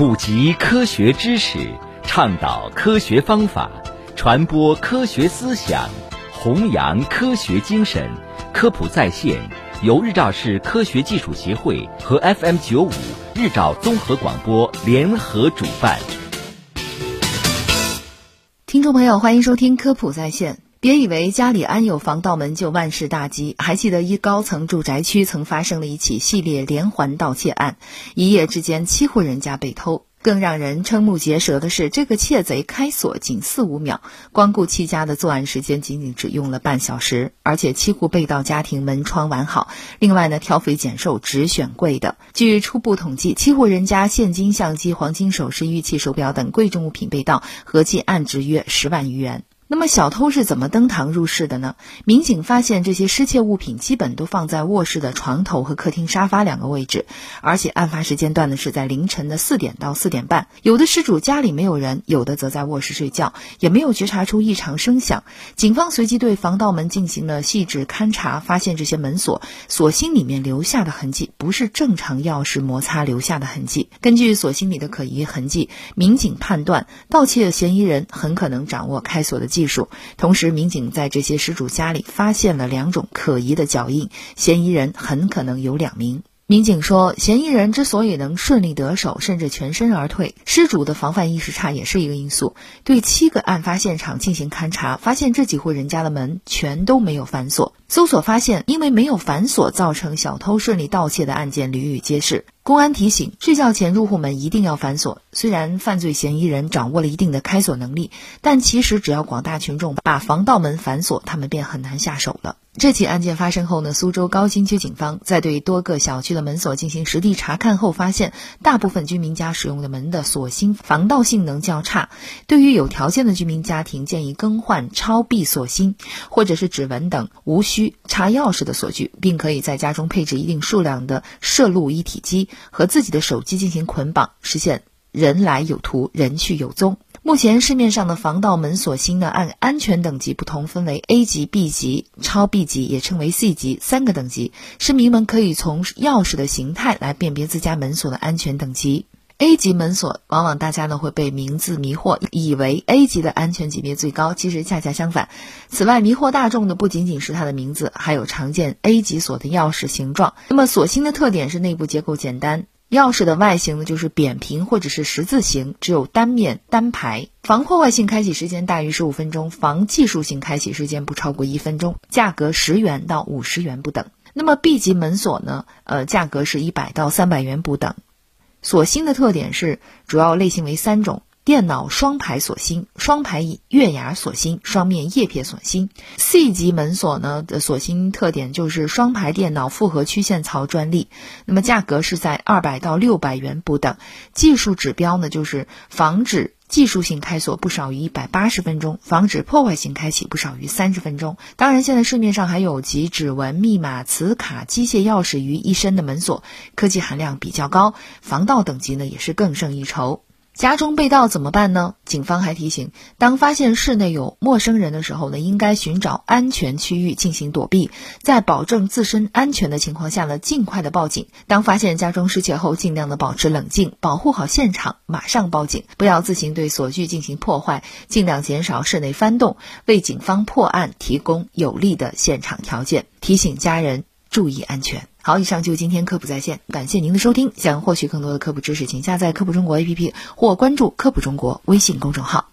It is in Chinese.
普及科学知识，倡导科学方法，传播科学思想，弘扬科学精神。科普在线由日照市科学技术协会和 FM 九五日照综合广播联合主办。听众朋友，欢迎收听科普在线。别以为家里安有防盗门就万事大吉。还记得一高层住宅区曾发生了一起系列连环盗窃案，一夜之间七户人家被偷。更让人瞠目结舌的是，这个窃贼开锁仅四五秒，光顾七家的作案时间仅仅只用了半小时，而且七户被盗家庭门窗完好。另外呢，挑肥拣瘦，只选贵的。据初步统计，七户人家现金、相机、黄金首饰、玉器、手表等贵重物品被盗，合计案值约十万余元。那么小偷是怎么登堂入室的呢？民警发现这些失窃物品基本都放在卧室的床头和客厅沙发两个位置，而且案发时间段呢是在凌晨的四点到四点半。有的失主家里没有人，有的则在卧室睡觉，也没有觉察出异常声响。警方随即对防盗门进行了细致勘查，发现这些门锁锁芯里面留下的痕迹不是正常钥匙摩擦留下的痕迹。根据锁芯里的可疑痕迹，民警判断盗窃嫌疑人很可能掌握开锁的技。技术。同时，民警在这些失主家里发现了两种可疑的脚印，嫌疑人很可能有两名。民警说，嫌疑人之所以能顺利得手，甚至全身而退，失主的防范意识差也是一个因素。对七个案发现场进行勘查，发现这几户人家的门全都没有反锁。搜索发现，因为没有反锁造成小偷顺利盗窃的案件屡屡皆是。公安提醒：睡觉前入户门一定要反锁。虽然犯罪嫌疑人掌握了一定的开锁能力，但其实只要广大群众把防盗门反锁，他们便很难下手了。这起案件发生后呢，苏州高新区警方在对多个小区的门锁进行实地查看后，发现大部分居民家使用的门的锁芯防盗性能较差。对于有条件的居民家庭，建议更换超闭锁芯或者是指纹等无需插钥匙的锁具，并可以在家中配置一定数量的摄录一体机。和自己的手机进行捆绑，实现人来有图，人去有踪。目前市面上的防盗门锁芯呢，按安全等级不同，分为 A 级、B 级、超 B 级，也称为 C 级三个等级。市民们可以从钥匙的形态来辨别自家门锁的安全等级。A 级门锁，往往大家呢会被名字迷惑，以为 A 级的安全级别最高，其实恰恰相反。此外，迷惑大众的不仅仅是它的名字，还有常见 A 级锁的钥匙形状。那么锁芯的特点是内部结构简单，钥匙的外形呢就是扁平或者是十字形，只有单面单排。防破坏性开启时间大于十五分钟，防技术性开启时间不超过一分钟，价格十元到五十元不等。那么 B 级门锁呢？呃，价格是一百到三百元不等。锁芯的特点是主要类型为三种：电脑双排锁芯、双排月牙锁芯、双面叶片锁芯。C 级门锁呢的锁芯特点就是双排电脑复合曲线槽专利，那么价格是在二百到六百元不等。技术指标呢就是防止。技术性开锁不少于一百八十分钟，防止破坏性开启不少于三十分钟。当然，现在市面上还有集指纹、密码、磁卡、机械钥匙于一身的门锁，科技含量比较高，防盗等级呢也是更胜一筹。家中被盗怎么办呢？警方还提醒，当发现室内有陌生人的时候呢，应该寻找安全区域进行躲避，在保证自身安全的情况下呢，尽快的报警。当发现家中失窃后，尽量的保持冷静，保护好现场，马上报警，不要自行对锁具进行破坏，尽量减少室内翻动，为警方破案提供有利的现场条件。提醒家人注意安全。好，以上就是今天科普在线，感谢您的收听。想获取更多的科普知识，请下载科普中国 APP 或关注科普中国微信公众号。